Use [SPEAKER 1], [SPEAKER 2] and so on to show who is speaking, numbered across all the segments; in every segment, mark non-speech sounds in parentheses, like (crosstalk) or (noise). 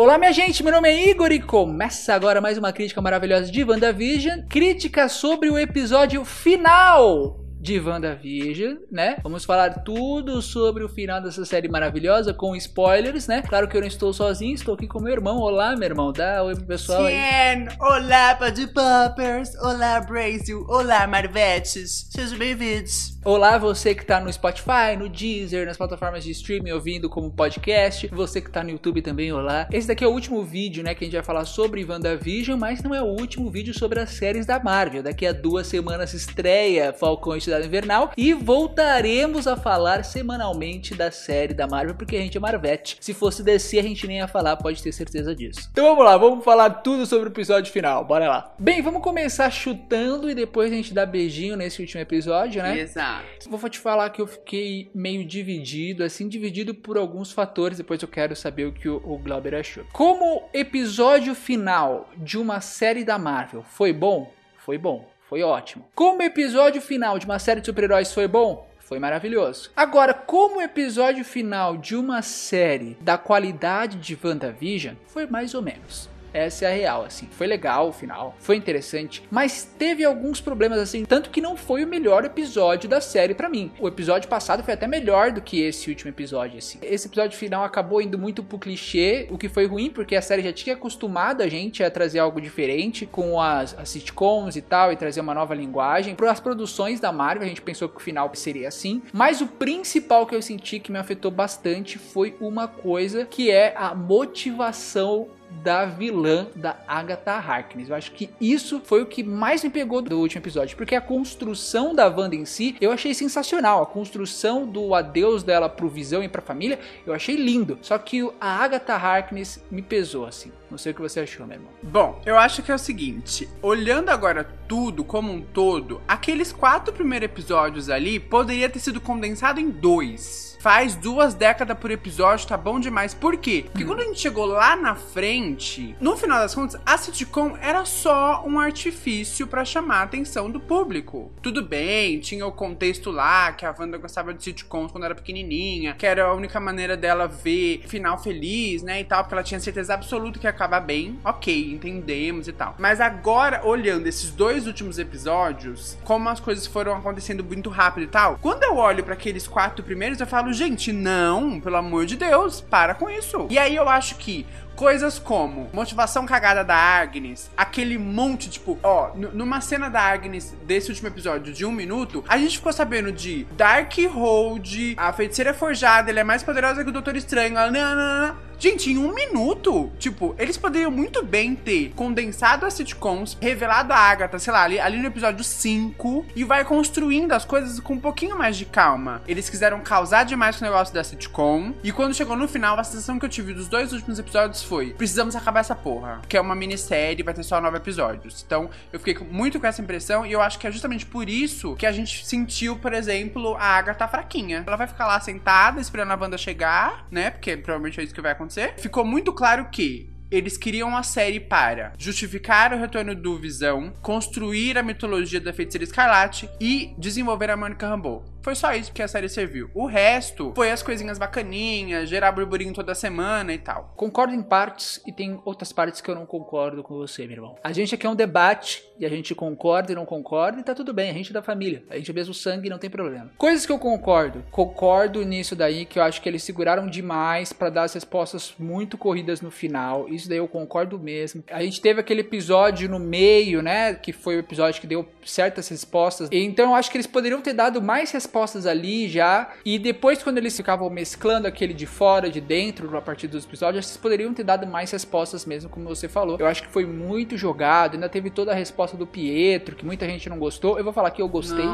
[SPEAKER 1] Olá, minha gente, meu nome é Igor e começa agora mais uma crítica maravilhosa de WandaVision. Crítica sobre o episódio final de WandaVision, né? Vamos falar tudo sobre o final dessa série maravilhosa com spoilers, né? Claro que eu não estou sozinho, estou aqui com meu irmão. Olá, meu irmão. Dá oi pro pessoal aí.
[SPEAKER 2] Jen, olá, Pad Poppers, olá, Brasil, olá, Marvetes, sejam bem-vindos.
[SPEAKER 1] Olá, você que tá no Spotify, no Deezer, nas plataformas de streaming ouvindo como podcast. Você que tá no YouTube também, olá. Esse daqui é o último vídeo, né, que a gente vai falar sobre WandaVision, mas não é o último vídeo sobre as séries da Marvel. Daqui a duas semanas estreia Falcão Cidade Invernal e voltaremos a falar semanalmente da série da Marvel, porque a gente é Marvete. Se fosse DC, a gente nem ia falar, pode ter certeza disso. Então vamos lá, vamos falar tudo sobre o episódio final, bora lá. Bem, vamos começar chutando e depois a gente dá beijinho nesse último episódio, né?
[SPEAKER 2] Exato.
[SPEAKER 1] Vou te falar que eu fiquei meio dividido, assim, dividido por alguns fatores. Depois eu quero saber o que o, o Glauber achou. Como episódio final de uma série da Marvel foi bom? Foi bom, foi ótimo. Como episódio final de uma série de super-heróis foi bom? Foi maravilhoso. Agora, como episódio final de uma série da qualidade de WandaVision, foi mais ou menos. Essa é a real, assim. Foi legal o final, foi interessante, mas teve alguns problemas, assim, tanto que não foi o melhor episódio da série para mim. O episódio passado foi até melhor do que esse último episódio, assim. Esse episódio final acabou indo muito pro clichê, o que foi ruim, porque a série já tinha acostumado a gente a trazer algo diferente com as, as sitcoms e tal, e trazer uma nova linguagem. Para as produções da Marvel, a gente pensou que o final seria assim, mas o principal que eu senti que me afetou bastante foi uma coisa que é a motivação da vilã da Agatha Harkness. Eu acho que isso foi o que mais me pegou do último episódio, porque a construção da Wanda em si eu achei sensacional. A construção do adeus dela pro Visão e pra família eu achei lindo. Só que a Agatha Harkness me pesou assim. Não sei o que você achou, meu irmão.
[SPEAKER 2] Bom, eu acho que é o seguinte: olhando agora tudo como um todo, aqueles quatro primeiros episódios ali poderia ter sido condensado em dois faz duas décadas por episódio, tá bom demais. Por quê? Porque quando a gente chegou lá na frente, no final das contas, a sitcom era só um artifício para chamar a atenção do público. Tudo bem, tinha o contexto lá, que a Wanda gostava de sitcoms quando era pequenininha, que era a única maneira dela ver final feliz, né, e tal, porque ela tinha certeza absoluta que ia acabar bem. Ok, entendemos e tal. Mas agora, olhando esses dois últimos episódios, como as coisas foram acontecendo muito rápido e tal, quando eu olho para aqueles quatro primeiros, eu falo, gente, não, pelo amor de Deus, para com isso. E aí eu acho que coisas como motivação cagada da Agnes, aquele monte, tipo, ó, numa cena da Agnes desse último episódio de um minuto, a gente ficou sabendo de Darkhold, a feiticeira forjada, ele é mais poderosa que o Doutor Estranho, ela, não, não, não. Gente, em um minuto, tipo, eles poderiam muito bem ter condensado as sitcoms, revelado a Agatha, sei lá, ali, ali no episódio 5, e vai construindo as coisas com um pouquinho mais de calma. Eles quiseram causar demais com o negócio da sitcom, e quando chegou no final, a sensação que eu tive dos dois últimos episódios foi: precisamos acabar essa porra. Que é uma minissérie, vai ter só nove episódios. Então, eu fiquei muito com essa impressão, e eu acho que é justamente por isso que a gente sentiu, por exemplo, a Agatha fraquinha. Ela vai ficar lá sentada, esperando a banda chegar, né? Porque provavelmente é isso que vai acontecer acontecer. Ficou muito claro que eles queriam a série para justificar o retorno do Visão, construir a mitologia da Feiticeira Escarlate e desenvolver a Mônica Rambeau. Foi só isso que a série serviu. O resto foi as coisinhas bacaninhas, gerar burburinho toda semana e tal.
[SPEAKER 1] Concordo em partes e tem outras partes que eu não concordo com você, meu irmão. A gente aqui é um debate e a gente concorda e não concorda e tá tudo bem. A gente é da família. A gente é mesmo sangue não tem problema. Coisas que eu concordo. Concordo nisso daí que eu acho que eles seguraram demais para dar as respostas muito corridas no final. Isso daí eu concordo mesmo. A gente teve aquele episódio no meio, né? Que foi o episódio que deu certas respostas. Então eu acho que eles poderiam ter dado mais respostas respostas ali já. E depois, quando eles ficavam mesclando aquele de fora, de dentro, a partir dos episódios, vocês poderiam ter dado mais respostas mesmo, como você falou. Eu acho que foi muito jogado. Ainda teve toda a resposta do Pietro, que muita gente não gostou. Eu vou falar que eu gostei.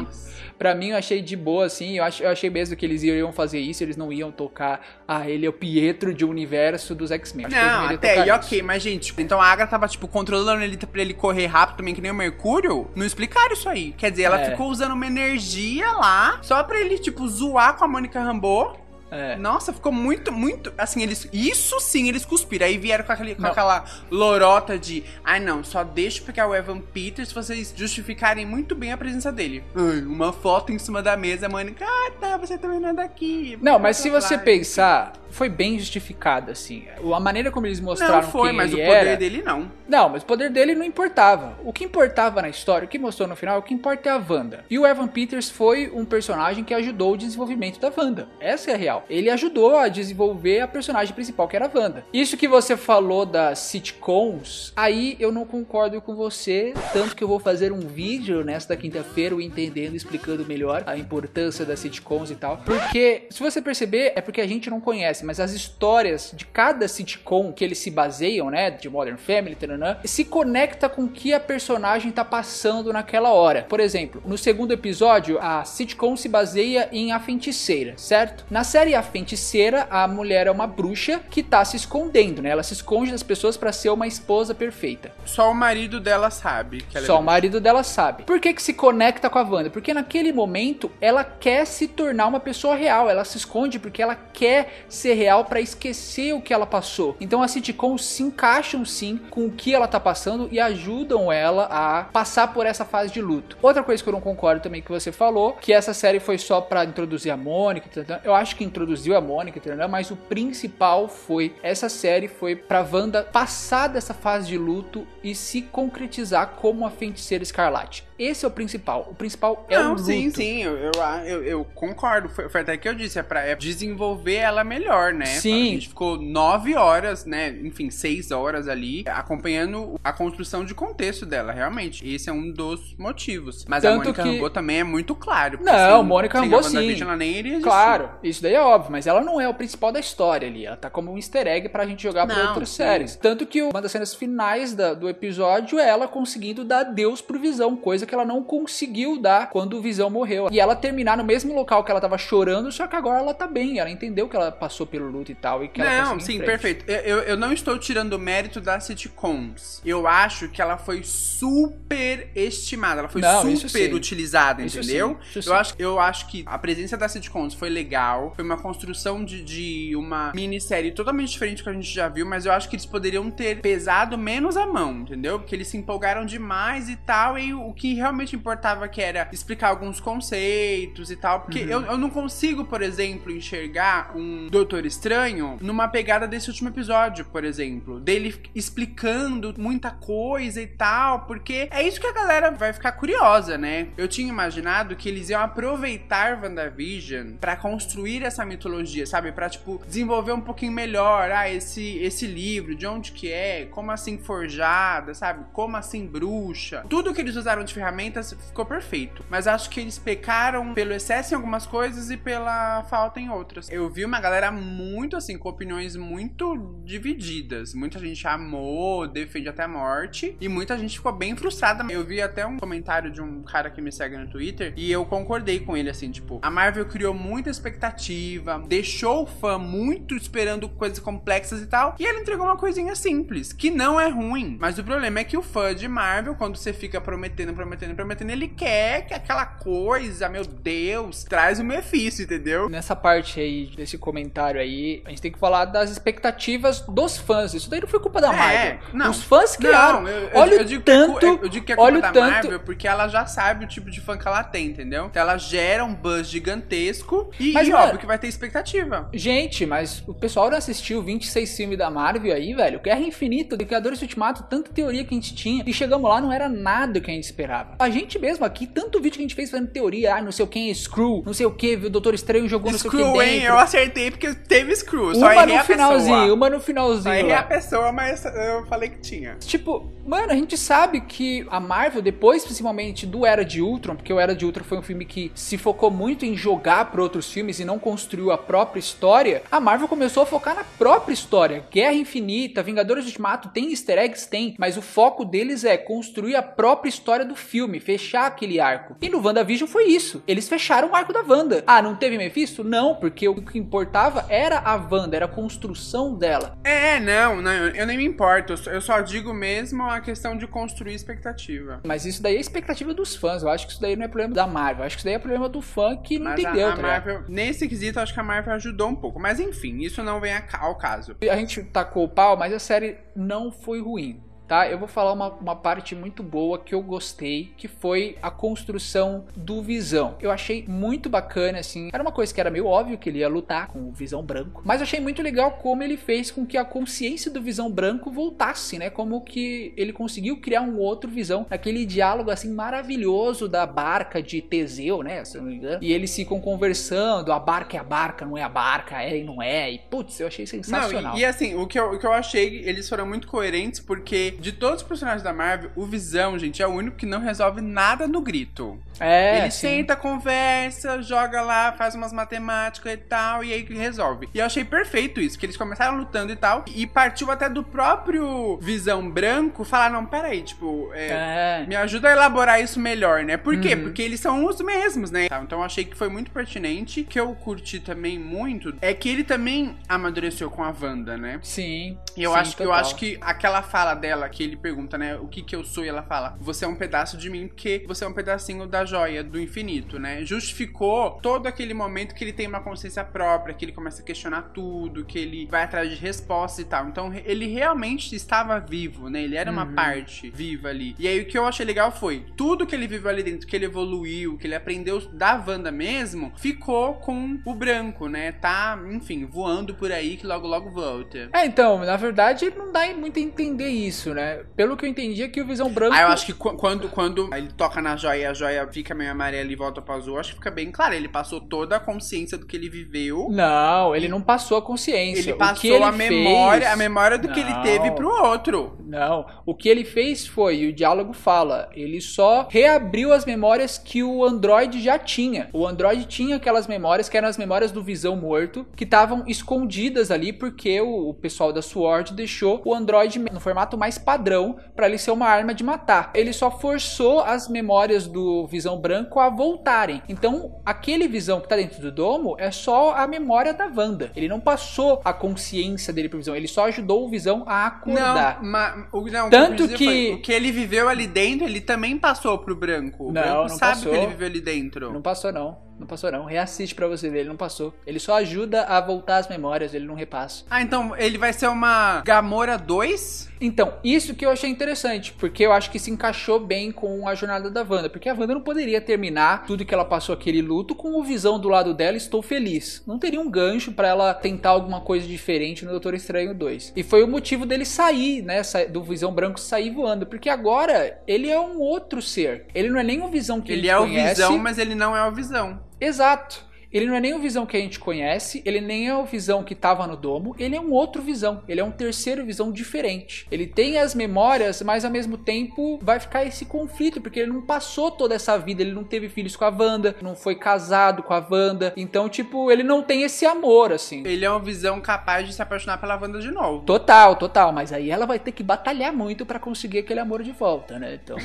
[SPEAKER 1] Para mim, eu achei de boa, assim. Eu, ach, eu achei mesmo que eles iriam fazer isso. Eles não iam tocar. Ah, ele é o Pietro de um universo dos X-Men.
[SPEAKER 2] Não, até aí, ok. Mas, gente, então a Agra tava, tipo, controlando ele pra ele correr rápido também, que nem o Mercúrio. Não explicaram isso aí. Quer dizer, ela é. ficou usando uma energia lá só pra ele, tipo, zoar com a Mônica Rambeau
[SPEAKER 1] É.
[SPEAKER 2] Nossa, ficou muito, muito. Assim, eles. Isso sim, eles cuspiram. Aí vieram com, aquele, com aquela lorota de. Ai, não, só deixa pegar o Evan Peters se vocês justificarem muito bem a presença dele. Ai, uma foto em cima da mesa, Mônica. Ah, tá, você também não é daqui.
[SPEAKER 1] Não, mas se você pensar, foi bem justificado, assim. A maneira como eles mostraram
[SPEAKER 2] Não foi,
[SPEAKER 1] quem
[SPEAKER 2] mas o poder
[SPEAKER 1] era...
[SPEAKER 2] dele não.
[SPEAKER 1] Não, mas o poder dele não importava. O que importava na história, o que mostrou no final, o que importa é a Wanda. E o Evan Peters foi um personagem que ajudou o desenvolvimento da Wanda. Essa é a real. Ele ajudou a desenvolver a personagem principal, que era a Wanda. Isso que você falou das sitcoms, aí eu não concordo com você, tanto que eu vou fazer um vídeo nesta quinta-feira, entendendo, explicando melhor a importância das sitcoms e tal. Porque, se você perceber, é porque a gente não conhece, mas as histórias de cada sitcom que eles se baseiam, né, de Modern Family, taranã, se conecta com o que a personagem tá passando naquela hora. Por exemplo, no segundo episódio, a sitcom se baseia em A Feiticeira, certo? Na série A Feiticeira, a mulher é uma bruxa que tá se escondendo, né? Ela se esconde das pessoas pra ser uma esposa perfeita.
[SPEAKER 2] Só o marido dela sabe que ela
[SPEAKER 1] Só
[SPEAKER 2] é
[SPEAKER 1] o marido dela sabe. Por que, que se conecta com a Wanda? Porque naquele momento ela quer se tornar uma pessoa real. Ela se esconde porque ela quer ser real pra esquecer o que ela passou. Então as sitcoms se encaixam sim com o que ela tá passando e ajudam ela a passar por essa fase de luto. Outra coisa que eu não concordo também que você falou, que essa série foi só pra introduzir a Mônica, tantã. eu acho que introduziu a Mônica, tantã, mas o principal foi essa série foi pra Wanda passar dessa fase de luto e se concretizar como a feiticeira escarlate. Esse é o principal. O principal é o
[SPEAKER 2] não,
[SPEAKER 1] luto.
[SPEAKER 2] sim, sim, eu, eu, eu, eu concordo. Foi, foi até que eu disse, é pra é desenvolver ela melhor, né?
[SPEAKER 1] Sim.
[SPEAKER 2] A gente ficou nove horas, né? Enfim, seis horas ali, acompanhando a construção de contexto dela, realmente. Esse é um dos motivos. Mas a
[SPEAKER 1] Tanto
[SPEAKER 2] Mônica
[SPEAKER 1] que-
[SPEAKER 2] Rambeau também é muito claro.
[SPEAKER 1] Não,
[SPEAKER 2] sem-
[SPEAKER 1] Mônica Rambeau,
[SPEAKER 2] a
[SPEAKER 1] sim.
[SPEAKER 2] Ela nem iria.
[SPEAKER 1] Claro, isso daí é óbvio, mas ela não é o principal da história ali. Ela tá como um easter egg pra gente jogar pra
[SPEAKER 2] Não,
[SPEAKER 1] outras
[SPEAKER 2] sim.
[SPEAKER 1] séries. Tanto que uma das cenas finais da- do episódio é ela conseguindo dar Deus pro Visão, coisa que ela não conseguiu dar quando o Visão morreu. E ela terminar no mesmo local que ela tava chorando, só que agora ela tá bem. Ela entendeu que ela passou pelo luto e tal. E que ela
[SPEAKER 2] Não, sim, perfeito. Eu, eu, não estou tirando o mérito das sitcoms. Eu acho que ela foi super estimada. Ela foi
[SPEAKER 1] Não,
[SPEAKER 2] super utilizada,
[SPEAKER 1] Isso
[SPEAKER 2] entendeu?
[SPEAKER 1] sim, isso
[SPEAKER 2] eu,
[SPEAKER 1] sim.
[SPEAKER 2] acho, eu acho que a presença das sitcoms foi legal. Foi uma construção de, de uma minissérie totalmente diferente do que a gente já viu, mas eu acho que eles poderiam ter pesado menos a mão, entendeu? Porque eles se empolgaram demais e tal. E o que realmente importava que era explicar alguns conceitos e tal. Porque
[SPEAKER 1] Uhum.
[SPEAKER 2] eu, eu não consigo, por exemplo, enxergar um Doutor Estranho numa pegada desse último episódio, por exemplo. Dele explicando muita coisa e tal. Porque é isso que a galera vai ficar curiosa, né? Eu tinha imaginado que eles iam aproveitar WandaVision pra construir essa mitologia, sabe? Pra, tipo, desenvolver um pouquinho melhor. Ah, esse, esse livro, de onde que é? Como assim forjada, sabe? Como assim bruxa? Tudo que eles usaram de ferramentas ficou perfeito. Mas acho que eles pecaram pelo excesso em algumas coisas e pela falta em outras. Eu vi uma galera muito assim, com opiniões muito divididas. Muita gente amou, defende até a morte. E muita gente ficou bem frustrada. Eu vi até um comentário de um cara que me segue no Twitter. E eu concordei com ele, assim, tipo, a Marvel criou muita expectativa, deixou o fã muito esperando coisas complexas e tal. E ela entregou uma coisinha simples, que não é ruim. Mas o problema é que o fã de Marvel, quando você fica prometendo, prometendo, prometendo, ele quer que aquela coisa, meu Deus, traz o Mephisto, entendeu?
[SPEAKER 1] Nessa parte aí, desse comentário aí, a gente tem que falar das expectativas dos fãs. Isso daí não foi culpa da
[SPEAKER 2] É,
[SPEAKER 1] Marvel.
[SPEAKER 2] não.
[SPEAKER 1] Os fãs criaram.
[SPEAKER 2] Não, eu, eu-
[SPEAKER 1] olha
[SPEAKER 2] eu digo que é
[SPEAKER 1] tanto,
[SPEAKER 2] eu digo que é culpa
[SPEAKER 1] olha o
[SPEAKER 2] da
[SPEAKER 1] tanto-
[SPEAKER 2] Marvel porque ela já sabe o tipo de fã que ela tem, entendeu? Então ela gera um buzz gigantesco e,
[SPEAKER 1] Mas,
[SPEAKER 2] e
[SPEAKER 1] mano-
[SPEAKER 2] óbvio que vai ter expectativa.
[SPEAKER 1] Gente, mas o pessoal não assistiu 26 filmes da Marvel aí, velho. Guerra Infinita, Vingadores Ultimato, tanta teoria que a gente tinha. E chegamos lá, não era nada que a gente esperava. A gente mesmo aqui, tanto vídeo que a gente fez fazendo teoria, ah, não sei o que, Screw, não sei o que, viu, o Doutor Estranho jogou não sei o
[SPEAKER 2] Screw,
[SPEAKER 1] que
[SPEAKER 2] hein? Eu acertei porque teve Screw. Só
[SPEAKER 1] Uma no finalzinho,
[SPEAKER 2] pessoa.
[SPEAKER 1] uma no
[SPEAKER 2] Só
[SPEAKER 1] finalzinho.
[SPEAKER 2] errei
[SPEAKER 1] lá.
[SPEAKER 2] a pessoa, mas eu falei que tinha.
[SPEAKER 1] Tipo, mano, a gente sabe que a Marvel, depois principalmente do Era de Ultron, porque o Era de Ultron foi um filme que se focou muito em jogar para outros filmes e não construiu a própria história, a Marvel começou a focar na própria história. Guerra Infinita, Vingadores Ultimato, tem easter eggs? Tem, mas o foco deles é construir a própria história do filme. Filme, fechar aquele arco. E no WandaVision foi isso. Eles fecharam o arco da Wanda. Ah, não teve Mephisto? Não, porque o que importava era a Wanda, era a construção dela.
[SPEAKER 2] É, não, não eu nem me importo. Eu só digo mesmo a questão de construir expectativa.
[SPEAKER 1] Mas isso daí é expectativa dos fãs. Eu acho que isso daí não é problema da Marvel. Eu acho que isso daí é problema do fã que não
[SPEAKER 2] Mas
[SPEAKER 1] entendeu.
[SPEAKER 2] a, a
[SPEAKER 1] tá
[SPEAKER 2] Marvel, nesse quesito, acho que a Marvel ajudou um pouco. Mas enfim, isso não vem ao caso.
[SPEAKER 1] A gente tacou o pau, mas a série não foi ruim tá? Eu vou falar uma, uma parte muito boa que eu gostei, que foi a construção do Visão. Eu achei muito bacana, assim. Era uma coisa que era meio óbvio que ele ia lutar com o Visão Branco, mas achei muito legal como ele fez com que a consciência do Visão Branco voltasse, né? Como que ele conseguiu criar um outro Visão, aquele diálogo assim maravilhoso da barca de Teseu, né? Se não me engano. E eles ficam conversando, a barca é a barca, não é a barca, é e não é. E putz, eu achei sensacional.
[SPEAKER 2] Não, e, e assim, o que, eu, o que eu achei, eles foram muito coerentes porque de todos os personagens da Marvel, o Visão, gente, é o único que não resolve nada no grito.
[SPEAKER 1] É.
[SPEAKER 2] Ele
[SPEAKER 1] sim.
[SPEAKER 2] senta, conversa, joga lá, faz umas matemáticas e tal, e aí resolve. E eu achei perfeito isso, que eles começaram lutando e tal, e partiu até do próprio Visão Branco falar: não, peraí, tipo, é,
[SPEAKER 1] É.
[SPEAKER 2] me ajuda a elaborar isso melhor, né? Por quê?
[SPEAKER 1] Uhum.
[SPEAKER 2] Porque eles são os mesmos, né? Então eu achei que foi muito pertinente. que eu curti também muito é que ele também amadureceu com a Wanda, né?
[SPEAKER 1] Sim.
[SPEAKER 2] E eu
[SPEAKER 1] sim,
[SPEAKER 2] acho que eu
[SPEAKER 1] total.
[SPEAKER 2] acho que aquela fala dela, que ele pergunta, né, o que que eu sou, e ela fala, você é um pedaço de mim, porque você é um pedacinho da joia do infinito, né? Justificou todo aquele momento que ele tem uma consciência própria, que ele começa a questionar tudo, que ele vai atrás de respostas e tal. Então ele realmente estava vivo, né? Ele era uma
[SPEAKER 1] Uhum.
[SPEAKER 2] parte viva ali. E aí o que eu achei legal foi, tudo que ele viveu ali dentro, que ele evoluiu, que ele aprendeu da Wanda mesmo, ficou com o branco, né? Tá, enfim, voando por aí que logo logo volta.
[SPEAKER 1] É, então, na verdade, não dá muito a entender isso, né? Pelo que eu entendi é que o Visão Branco.
[SPEAKER 2] Ah, eu acho que qu- quando, quando ele toca na joia e a joia fica meio amarela e volta pro azul, acho que fica bem claro. Ele passou toda a consciência do que ele viveu.
[SPEAKER 1] Não, ele não passou a consciência.
[SPEAKER 2] Ele passou
[SPEAKER 1] ele
[SPEAKER 2] a memória,
[SPEAKER 1] fez-
[SPEAKER 2] a memória do que ele
[SPEAKER 1] Não.
[SPEAKER 2] teve pro outro.
[SPEAKER 1] Não, o que ele fez foi, e o diálogo fala, ele só reabriu as memórias que o Android já tinha. O Android tinha aquelas memórias que eram as memórias do Visão morto, que estavam escondidas ali porque o, o pessoal da SWORD deixou o Android no formato mais padrão para ele ser uma arma de matar. Ele só forçou as memórias do Visão branco a voltarem. Então, aquele Visão que tá dentro do domo é só a memória da Wanda. Ele não passou a consciência dele pro Visão, ele só ajudou o Visão a acordar.
[SPEAKER 2] Não, ma, o, não,
[SPEAKER 1] Tanto que-
[SPEAKER 2] foi, o que ele viveu ali dentro, ele também passou pro branco. O
[SPEAKER 1] Não,
[SPEAKER 2] branco
[SPEAKER 1] não
[SPEAKER 2] sabe
[SPEAKER 1] passou.
[SPEAKER 2] o que ele viveu ali dentro.
[SPEAKER 1] Não passou não, não passou não. Reassiste pra você ver, ele não passou. Ele só ajuda a voltar as memórias, ele não repassa.
[SPEAKER 2] Ah, então ele vai ser uma Gamora 2?
[SPEAKER 1] Então, isso que eu achei interessante, porque eu acho que se encaixou bem com a jornada da Wanda, porque a Wanda não poderia terminar tudo que ela passou aquele luto com o Visão do lado dela, estou feliz. Não teria um gancho pra ela tentar alguma coisa diferente no Doutor Estranho 2. E foi o motivo dele sair, né, do Visão Branco sair voando, porque agora ele é um outro ser. Ele não é nem o Visão que
[SPEAKER 2] Ele
[SPEAKER 1] a
[SPEAKER 2] é o. Visão, mas ele não é o Visão.
[SPEAKER 1] Exato. Ele não é nem o Visão que a gente conhece, ele nem é o Visão que tava no domo, ele é um outro Visão, ele é um terceiro Visão diferente. Ele tem as memórias, mas ao mesmo tempo vai ficar esse conflito, porque ele não passou toda essa vida, ele não teve filhos com a Wanda, não foi casado com a Wanda, então, tipo, ele não tem esse amor, assim.
[SPEAKER 2] Ele é um Visão capaz de se apaixonar pela Wanda de novo.
[SPEAKER 1] Total, total, mas aí ela vai ter que batalhar muito pra conseguir aquele amor de volta, né? Então,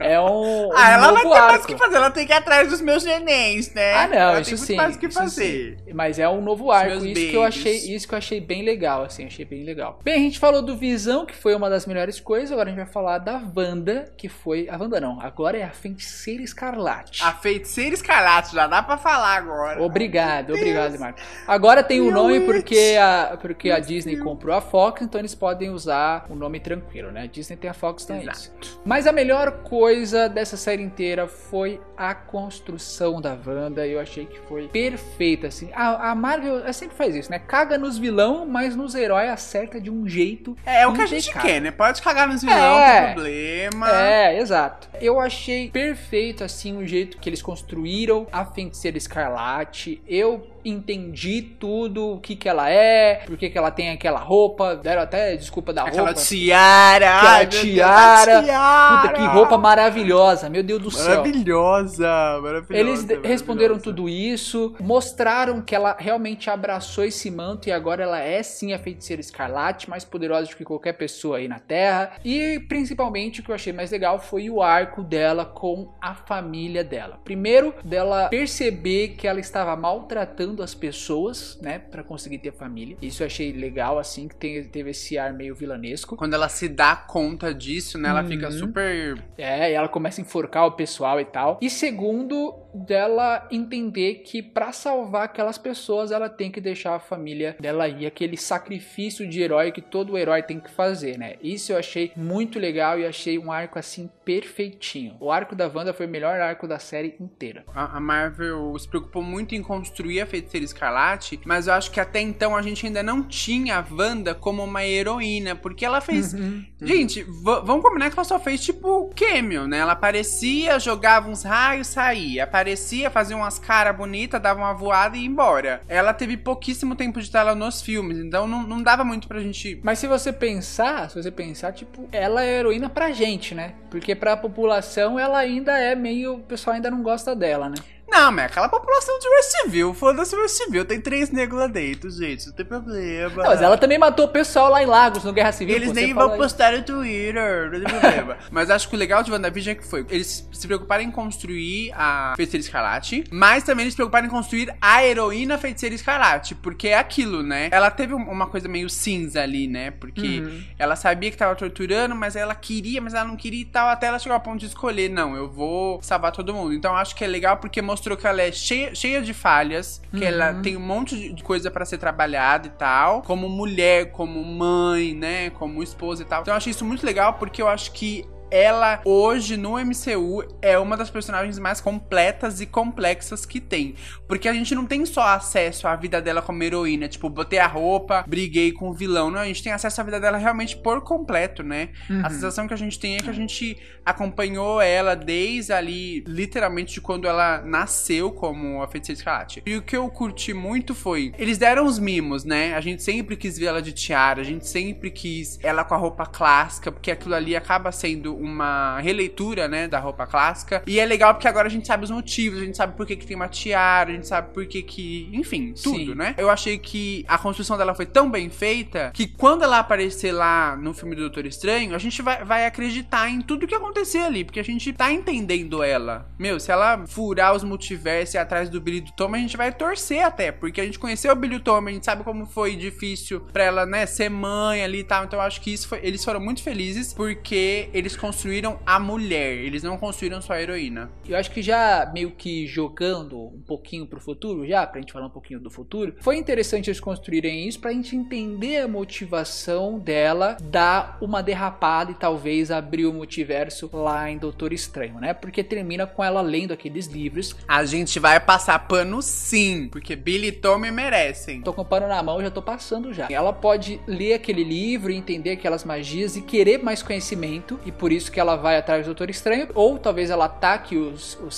[SPEAKER 1] é um, um (laughs)
[SPEAKER 2] Ah, ela
[SPEAKER 1] novo
[SPEAKER 2] ter mais o que fazer, ela tem que ir atrás dos meus nenéns, né?
[SPEAKER 1] Ah, não,
[SPEAKER 2] ela
[SPEAKER 1] isso
[SPEAKER 2] tem
[SPEAKER 1] sim.
[SPEAKER 2] Mais o que fazer.
[SPEAKER 1] sim. Mas é um novo arco, isso que eu
[SPEAKER 2] babies.
[SPEAKER 1] achei, isso que eu achei bem legal, assim, achei bem legal. Bem, a gente falou do Visão, que foi uma das melhores coisas, agora a gente vai falar da Wanda, que foi a Wanda não, agora é a Feiticeira Escarlate.
[SPEAKER 2] A feiticeira escarlate, já dá pra falar agora.
[SPEAKER 1] Obrigado, obrigado. Marco. Agora tem o
[SPEAKER 2] Meu
[SPEAKER 1] nome porque a, porque a Disney
[SPEAKER 2] Deus.
[SPEAKER 1] comprou a Fox, então eles podem usar o nome tranquilo, né? Disney tem a Fox, então é
[SPEAKER 2] Exato.
[SPEAKER 1] isso. Mas a melhor coisa dessa série inteira foi a construção da Wanda. Eu achei que foi perfeita, assim. A, a Marvel sempre faz isso, né? Caga nos vilão, mas nos heróis acerta de um jeito
[SPEAKER 2] É, é o que a gente quer, né? Pode cagar nos vilões,
[SPEAKER 1] É.
[SPEAKER 2] não tem problema.
[SPEAKER 1] É, exato. Eu achei perfeito, assim, o jeito que eles construíram a Feiticeira Escarlate. Eu entendi tudo, o que que ela é, por que que ela tem aquela roupa, deram até desculpa da
[SPEAKER 2] Aquela
[SPEAKER 1] roupa.
[SPEAKER 2] tiara.
[SPEAKER 1] Que a
[SPEAKER 2] ai, meu Deus,
[SPEAKER 1] tiara.
[SPEAKER 2] a tiara.
[SPEAKER 1] Puta, que roupa maravilhosa, meu Deus do céu.
[SPEAKER 2] Maravilhosa, maravilhosa.
[SPEAKER 1] Eles
[SPEAKER 2] maravilhosa.
[SPEAKER 1] responderam tudo isso, mostraram que ela realmente abraçou esse manto e agora ela é sim a feiticeira escarlate, mais poderosa do que qualquer pessoa aí na Terra. E principalmente o que eu achei mais legal foi o arco dela com a família dela. Primeiro, dela perceber que ela estava maltratando as pessoas, né, Pra conseguir ter família. Isso eu achei legal, assim, que tem- teve esse ar meio vilanesco.
[SPEAKER 2] Quando ela se dá conta disso, né? Ela
[SPEAKER 1] Uhum.
[SPEAKER 2] fica super.
[SPEAKER 1] É, e ela começa a enforcar o pessoal e tal. E segundo, dela entender que pra salvar aquelas pessoas, ela tem que deixar a família dela ir, aquele sacrifício de herói que todo herói tem que fazer, né? Isso eu achei muito legal e achei um arco assim perfeitinho. O arco da Wanda foi o melhor arco da série inteira.
[SPEAKER 2] A a Marvel se preocupou muito em construir a feiticeira escarlate, mas eu acho que até então a gente ainda não tinha a Wanda como uma heroína, porque ela fez. Gente, v- vamos combinar que ela só fez tipo cameo, né? Ela aparecia, jogava uns raios, saía. Aparecia, fazia umas caras bonitas, dava uma voada e ia embora. Ela teve pouquíssimo tempo de tela nos filmes, então não, não dava muito pra gente.
[SPEAKER 1] Mas se você pensar, se você pensar, tipo, ela é heroína pra gente, né? Porque pra população ela ainda é meio. O pessoal ainda não gosta dela, né?
[SPEAKER 2] Não, mas é aquela população de West Civil, foda-se West Civil, tem três negros lá dentro, gente, não tem problema.
[SPEAKER 1] Não, mas ela também matou o pessoal lá em Lagos, no Guerra Civil.
[SPEAKER 2] Eles nem vão postar no Twitter, não tem problema. (laughs) mas acho que o legal de WandaVision é que foi. Eles se preocuparam em construir a Feiticeira Escarlate, mas também eles se preocuparam em construir a heroína Feiticeira Escarlate, porque é aquilo, né? Ela teve um- uma coisa meio cinza ali, né? Porque
[SPEAKER 1] Uhum.
[SPEAKER 2] ela sabia que tava torturando, mas ela queria, mas ela não queria e tal, até ela chegar ao ponto de escolher, não, eu vou salvar todo mundo. Então acho que é legal porque mostrou que ela é cheia, cheia de falhas, que ela tem um monte de- de coisa pra ser trabalhada e tal, como mulher, como mãe, né, como esposa e tal. Então eu achei isso muito legal porque eu acho que ela hoje no MCU é uma das personagens mais completas e complexas que tem. Porque a gente não tem só acesso à vida dela como heroína, tipo, botei a roupa, briguei com o vilão. Não, a gente tem acesso à vida dela realmente por completo, né?
[SPEAKER 1] Uhum.
[SPEAKER 2] A sensação que a gente tem é que a gente acompanhou ela desde ali, literalmente, de quando ela nasceu como a Feiticeira Escarlate. E o que eu curti muito foi, eles deram os mimos, né? A gente sempre quis ver ela de tiara, a gente sempre quis ela com a roupa clássica, porque aquilo ali acaba sendo uma releitura, né, da roupa clássica. E é legal porque agora a gente sabe os motivos, a gente sabe por que, que tem uma tiara, a gente sabe por que que, enfim, tudo,
[SPEAKER 1] Sim.
[SPEAKER 2] né? Eu achei que a construção dela foi tão bem feita que quando ela aparecer lá no filme do Doutor Estranho, a gente vai, vai acreditar em tudo que acontecer ali, porque a gente tá entendendo ela. Meu, se ela furar os multiversos e atrás do Billy do Tom, a gente vai torcer até, porque a gente conheceu o Billy e o Tom, a gente sabe como foi difícil pra ela, né, ser mãe ali e tal. Então eu acho que isso foi, eles foram muito felizes porque eles construíram a mulher, eles não construíram só a heroína.
[SPEAKER 1] Eu acho que já meio que jogando um pouquinho pro futuro, já, pra gente falar um pouquinho do futuro, foi interessante eles construírem isso pra gente entender a motivação dela, dar uma derrapada e talvez abrir o multiverso lá em Doutor Estranho, né? Porque termina com ela lendo aqueles livros.
[SPEAKER 2] A gente vai passar pano sim, porque Billy e Tommy merecem.
[SPEAKER 1] Tô com o pano na mão, já tô passando já. Ela pode ler aquele livro e entender aquelas magias e querer mais conhecimento, e por isso que ela vai atrás do Doutor Estranho, ou talvez ela ataque os, os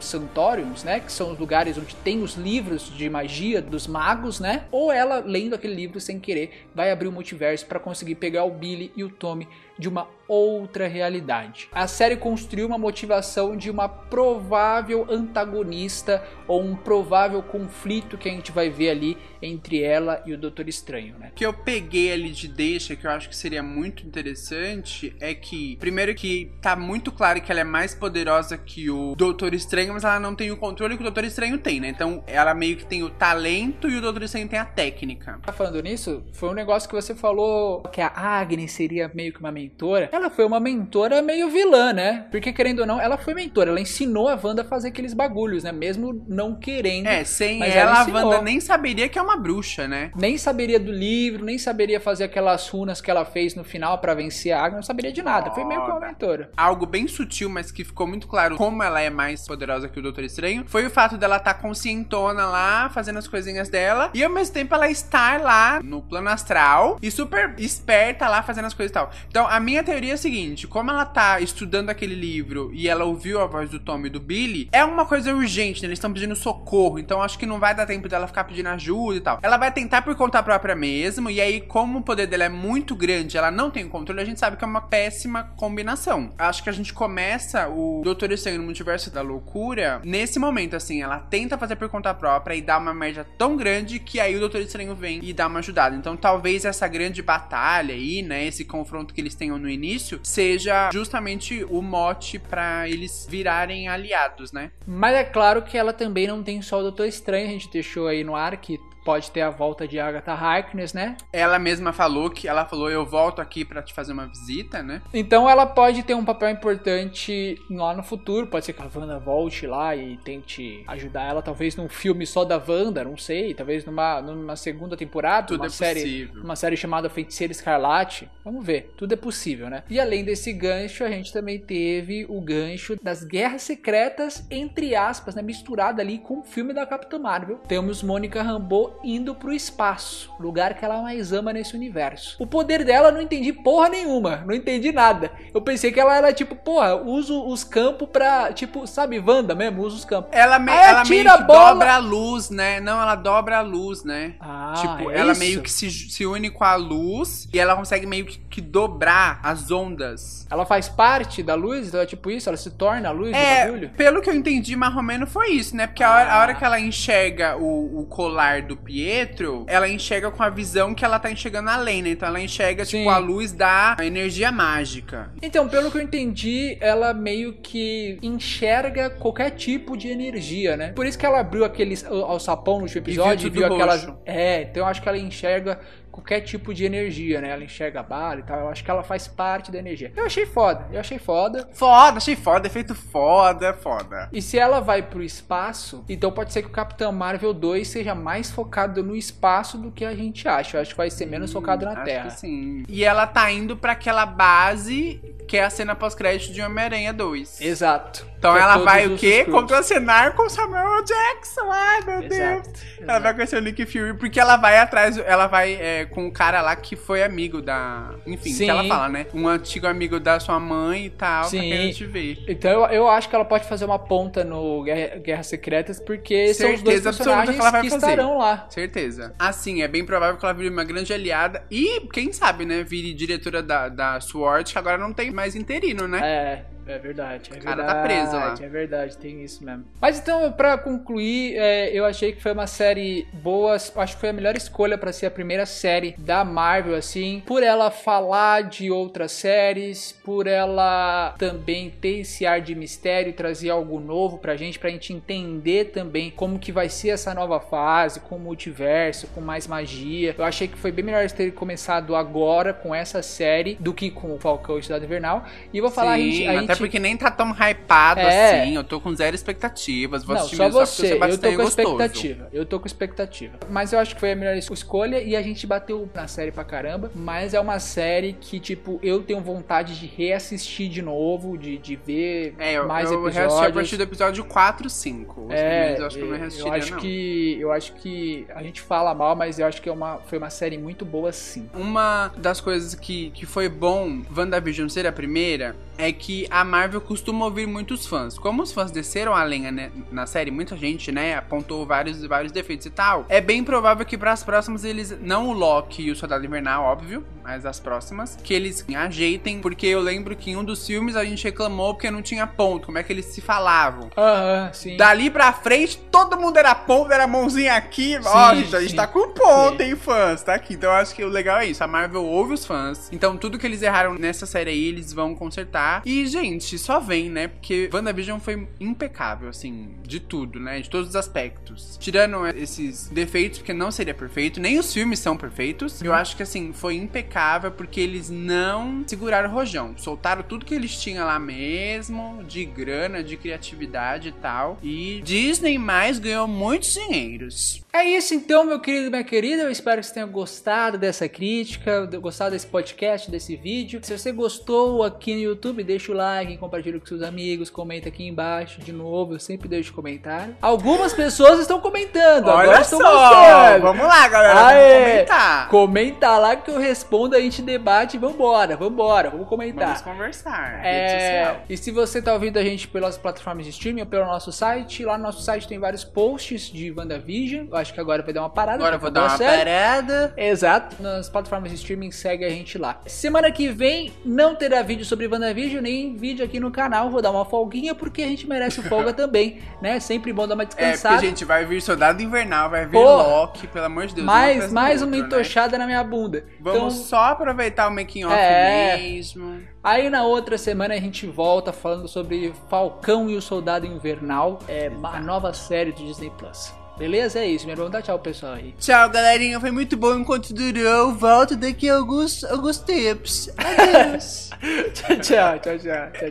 [SPEAKER 1] Santoriums, né, que são os lugares onde tem os livros de magia dos magos, né? Ou ela lendo aquele livro sem querer vai abrir o multiverso para conseguir pegar o Billy e o Tommy de uma outra realidade. A série construiu uma motivação de uma provável antagonista ou um provável conflito que a gente vai ver ali entre ela e o Doutor Estranho, né?
[SPEAKER 2] O que eu peguei ali de deixa, que eu acho que seria muito interessante, é que, primeiro que tá muito claro que ela é mais poderosa que o Doutor Estranho, mas ela não tem o controle que o Doutor Estranho tem, né? Então ela meio que tem o talento e o Doutor Estranho tem a técnica.
[SPEAKER 1] Tá falando nisso? Foi um negócio que você falou que a Agnes seria meio que uma mentora. Ela foi uma mentora meio vilã, né? Porque querendo ou não, ela foi mentora. Ela ensinou a Wanda a fazer aqueles bagulhos, né? Mesmo não querendo.
[SPEAKER 2] É, sem
[SPEAKER 1] Mas
[SPEAKER 2] ela,
[SPEAKER 1] ela
[SPEAKER 2] a. Wanda nem saberia que é uma bruxa, né?
[SPEAKER 1] Nem saberia do livro, nem saberia fazer aquelas runas que ela fez no final pra vencer a Agnes, não saberia de nada. Foi meio com a mentora.
[SPEAKER 2] Algo bem sutil, mas que ficou muito claro como ela é mais poderosa que o Doutor Estranho, foi o fato dela estar tá conscientona lá, fazendo as coisinhas dela, e ao mesmo tempo ela estar lá no plano astral e super esperta lá fazendo as coisas e tal. Então, a minha teoria é a seguinte: como ela tá estudando aquele livro e ela ouviu a voz do Tom e do Billy, é uma coisa urgente, né? Eles estão pedindo socorro, então acho que não vai dar tempo dela ficar pedindo ajuda e tal. Ela vai tentar por conta própria mesmo, e aí, como o poder dela é muito grande, ela não tem controle, a gente sabe que é uma péssima combinação. Acho que a gente começa o Doutor Estranho no Multiverso da Loucura nesse momento, assim, ela tenta fazer por conta própria e dá uma merda tão grande que aí o Doutor Estranho vem e dá uma ajudada. Então, talvez essa grande batalha aí, né, esse confronto que eles tenham no início, seja justamente o mote para eles virarem aliados, né?
[SPEAKER 1] Mas é claro que ela também não tem só o Doutor Estranho, a gente deixou aí no ar que pode ter a volta de Agatha Harkness, né?
[SPEAKER 2] Ela mesma falou que ela falou eu volto aqui para te fazer uma visita, né?
[SPEAKER 1] Então ela pode ter um papel importante lá no futuro. Pode ser que a Wanda volte lá e tente ajudar ela, talvez num filme só da Wanda, não sei, talvez numa, numa segunda temporada,
[SPEAKER 2] Tudo
[SPEAKER 1] uma
[SPEAKER 2] é
[SPEAKER 1] série,
[SPEAKER 2] possível.
[SPEAKER 1] uma série chamada Feiticeira Escarlate. Vamos ver, tudo é possível, né? E além desse gancho, a gente também teve o gancho das Guerras Secretas entre aspas, né, misturado ali com o filme da Capitã Marvel. Temos Mônica Rambeau indo pro espaço, lugar que ela mais ama nesse universo. O poder dela não entendi porra nenhuma, não entendi nada. Eu pensei que ela era tipo, porra, uso os campos pra, tipo, sabe, Wanda mesmo, usa os campos.
[SPEAKER 2] Ela, me,
[SPEAKER 1] Aí
[SPEAKER 2] ela meio
[SPEAKER 1] tira
[SPEAKER 2] que
[SPEAKER 1] a bola-
[SPEAKER 2] dobra a luz, né? Não, ela dobra a luz, né?
[SPEAKER 1] Ah,
[SPEAKER 2] tipo,
[SPEAKER 1] é
[SPEAKER 2] ela
[SPEAKER 1] isso?
[SPEAKER 2] meio que se, se une com a luz e ela consegue meio que, que dobrar as ondas.
[SPEAKER 1] Ela faz parte da luz, então é tipo isso, ela se torna a luz do
[SPEAKER 2] É,
[SPEAKER 1] bagulho.
[SPEAKER 2] pelo que eu entendi, mais ou menos foi isso, né? Porque a hora, a
[SPEAKER 1] Ah.
[SPEAKER 2] hora que ela enxerga o, o colar do Pietro, ela enxerga com a visão que ela tá enxergando além, né? Então ela enxerga,
[SPEAKER 1] Sim.
[SPEAKER 2] tipo, a luz da energia mágica.
[SPEAKER 1] Então, pelo que eu entendi, ela meio que enxerga qualquer tipo de energia, né? Por isso que ela abriu aquele alçapão no último
[SPEAKER 2] viu
[SPEAKER 1] episódio e viu, aquelas.
[SPEAKER 2] roxo.
[SPEAKER 1] É, então eu acho que ela enxerga qualquer tipo de energia, né? Ela enxerga bala e tal. Eu acho que ela faz parte da energia. Eu achei foda, eu achei foda.
[SPEAKER 2] Foda, achei foda, efeito foda, foda.
[SPEAKER 1] E se ela vai pro espaço, então pode ser que o Capitão Marvel 2 seja mais focado no espaço do que a gente acha. Eu acho que vai ser menos focado na
[SPEAKER 2] Acho
[SPEAKER 1] Terra.
[SPEAKER 2] que sim. E ela tá indo pra aquela base que é a cena pós-crédito de Homem-Aranha 2.
[SPEAKER 1] Exato.
[SPEAKER 2] Então
[SPEAKER 1] é
[SPEAKER 2] ela vai o quê? Contracenar com Samuel Jackson. Ai, meu Deus.
[SPEAKER 1] Exato.
[SPEAKER 2] Ela vai conhecer o Nick Fury, porque ela vai atrás, ela vai é, com o cara lá que foi amigo da. Enfim,
[SPEAKER 1] Sim.
[SPEAKER 2] que ela fala, né? Um antigo amigo da sua mãe e tal,
[SPEAKER 1] Sim.
[SPEAKER 2] tá querendo te ver.
[SPEAKER 1] Então eu, eu acho que ela pode fazer uma ponta no Guerra, Guerras Secretas, porque são os dois
[SPEAKER 2] Certeza
[SPEAKER 1] personagens
[SPEAKER 2] que ela vai
[SPEAKER 1] que
[SPEAKER 2] fazer.
[SPEAKER 1] estarão lá.
[SPEAKER 2] Certeza. Assim, é bem provável que ela vire uma grande aliada e, quem sabe, né, vire diretora da, da SWORD, que agora não tem mais interino, né?
[SPEAKER 1] É, é verdade. É
[SPEAKER 2] O cara
[SPEAKER 1] verdade,
[SPEAKER 2] tá preso lá.
[SPEAKER 1] É verdade, tem isso mesmo. Mas então, pra concluir, é, eu achei que foi uma série boa. Acho que foi a melhor escolha pra ser a primeira série da Marvel, assim. Por ela falar de outras séries, por ela também ter esse ar de mistério, trazer algo novo pra gente, pra gente entender também como que vai ser essa nova fase, com o multiverso, com mais magia. Eu achei que foi bem melhor terem começado agora com essa série do que com o Falcão e Cidade Invernal. E vou falar, a
[SPEAKER 2] Sim,
[SPEAKER 1] gente, a gente-
[SPEAKER 2] porque nem tá tão hypado
[SPEAKER 1] É.
[SPEAKER 2] assim. Eu tô com zero expectativas. Vou
[SPEAKER 1] Não,
[SPEAKER 2] assistir
[SPEAKER 1] só
[SPEAKER 2] mesmo
[SPEAKER 1] você.
[SPEAKER 2] o
[SPEAKER 1] Eu tô com
[SPEAKER 2] gostoso.
[SPEAKER 1] expectativa. Eu tô com expectativa. Mas eu acho que foi a melhor es- escolha e a gente bateu na série pra caramba. Mas é uma série que, tipo, eu tenho vontade de reassistir de novo, de, de ver
[SPEAKER 2] É, eu,
[SPEAKER 1] mais
[SPEAKER 2] eu
[SPEAKER 1] episódios.
[SPEAKER 2] reassisti a partir do episódio 4, 5. Os
[SPEAKER 1] É,
[SPEAKER 2] eu acho que eu não
[SPEAKER 1] eu
[SPEAKER 2] reassistiria,
[SPEAKER 1] acho
[SPEAKER 2] não.
[SPEAKER 1] que eu acho que a gente fala mal, mas eu acho que é uma, foi uma série muito boa sim.
[SPEAKER 2] Uma das coisas que, que foi bom WandaVision ser a primeira é que a Marvel costuma ouvir muitos fãs. Como os fãs desceram a lenha né, na série, muita gente, né, apontou vários, vários defeitos e tal. É bem provável que para as próximas eles, não o Loki e o Soldado Invernal, óbvio, mas as próximas, que eles ajeitem, porque eu lembro que em um dos filmes a gente reclamou porque não tinha ponto, como é que eles se falavam.
[SPEAKER 1] Aham, sim.
[SPEAKER 2] Dali pra frente, todo mundo era ponto, era mãozinha aqui. Ó,
[SPEAKER 1] Sim,
[SPEAKER 2] gente, a gente tá com ponto,
[SPEAKER 1] Sim.
[SPEAKER 2] hein, fãs? Tá aqui. Então eu acho que o legal é isso. A Marvel ouve os fãs. Então tudo que eles erraram nessa série aí, eles vão consertar. E, gente, só vem, né? Porque WandaVision foi impecável, assim, de tudo, né? De todos os aspectos. Tirando esses defeitos, porque não seria perfeito. Nem os filmes são perfeitos. Eu acho que assim, foi impecável porque eles não seguraram o rojão. Soltaram tudo que eles tinham lá mesmo, de grana, de criatividade e tal. E Disney mais ganhou muitos dinheiros.
[SPEAKER 1] É isso então, meu querido e minha querida. Eu espero que você tenha gostado dessa crítica, gostado desse podcast, desse vídeo. Se você gostou aqui no YouTube, deixa o like, compartilha com seus amigos, comenta aqui embaixo de novo. Eu sempre deixo comentário. Algumas pessoas estão comentando.
[SPEAKER 2] Olha
[SPEAKER 1] agora estão gostando.
[SPEAKER 2] Vamos lá, galera.
[SPEAKER 1] Aê!
[SPEAKER 2] Vamos comentar.
[SPEAKER 1] Comenta lá que eu respondo, a gente debate. Vambora, vambora, vamos comentar.
[SPEAKER 2] Vamos conversar.
[SPEAKER 1] É, e se você tá ouvindo a gente pelas plataformas de streaming ou pelo nosso site, lá no nosso site tem vários posts de WandaVision. Eu acho que agora vai dar uma parada.
[SPEAKER 2] Agora eu vou dar uma
[SPEAKER 1] série.
[SPEAKER 2] parada.
[SPEAKER 1] Exato, nas plataformas de streaming segue a gente lá. Semana que vem não terá vídeo sobre WandaVision, nem vídeo aqui no canal. Vou dar uma folguinha porque a gente merece folga (laughs) também, né? Sempre bom dar uma
[SPEAKER 2] É,
[SPEAKER 1] descansada.
[SPEAKER 2] porque, gente, vai vir Soldado Invernal, vai vir
[SPEAKER 1] Porra.
[SPEAKER 2] Loki, pelo amor de Deus.
[SPEAKER 1] mais mais uma
[SPEAKER 2] né?
[SPEAKER 1] entochada na minha bunda.
[SPEAKER 2] Vamos
[SPEAKER 1] então,
[SPEAKER 2] só aproveitar o making off
[SPEAKER 1] É.
[SPEAKER 2] mesmo.
[SPEAKER 1] Aí na outra semana a gente volta falando sobre Falcão e o Soldado Invernal, é uma nova série do Disney Plus. Beleza? É isso. meu irmão. dá tchau pessoal aí.
[SPEAKER 2] Tchau, galerinha. Foi muito bom enquanto durou. Volto daqui a alguns, alguns tempos. Adeus. (laughs)
[SPEAKER 1] tchau, tchau, tchau, tchau, tchau,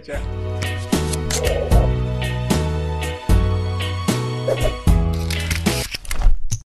[SPEAKER 1] tchau.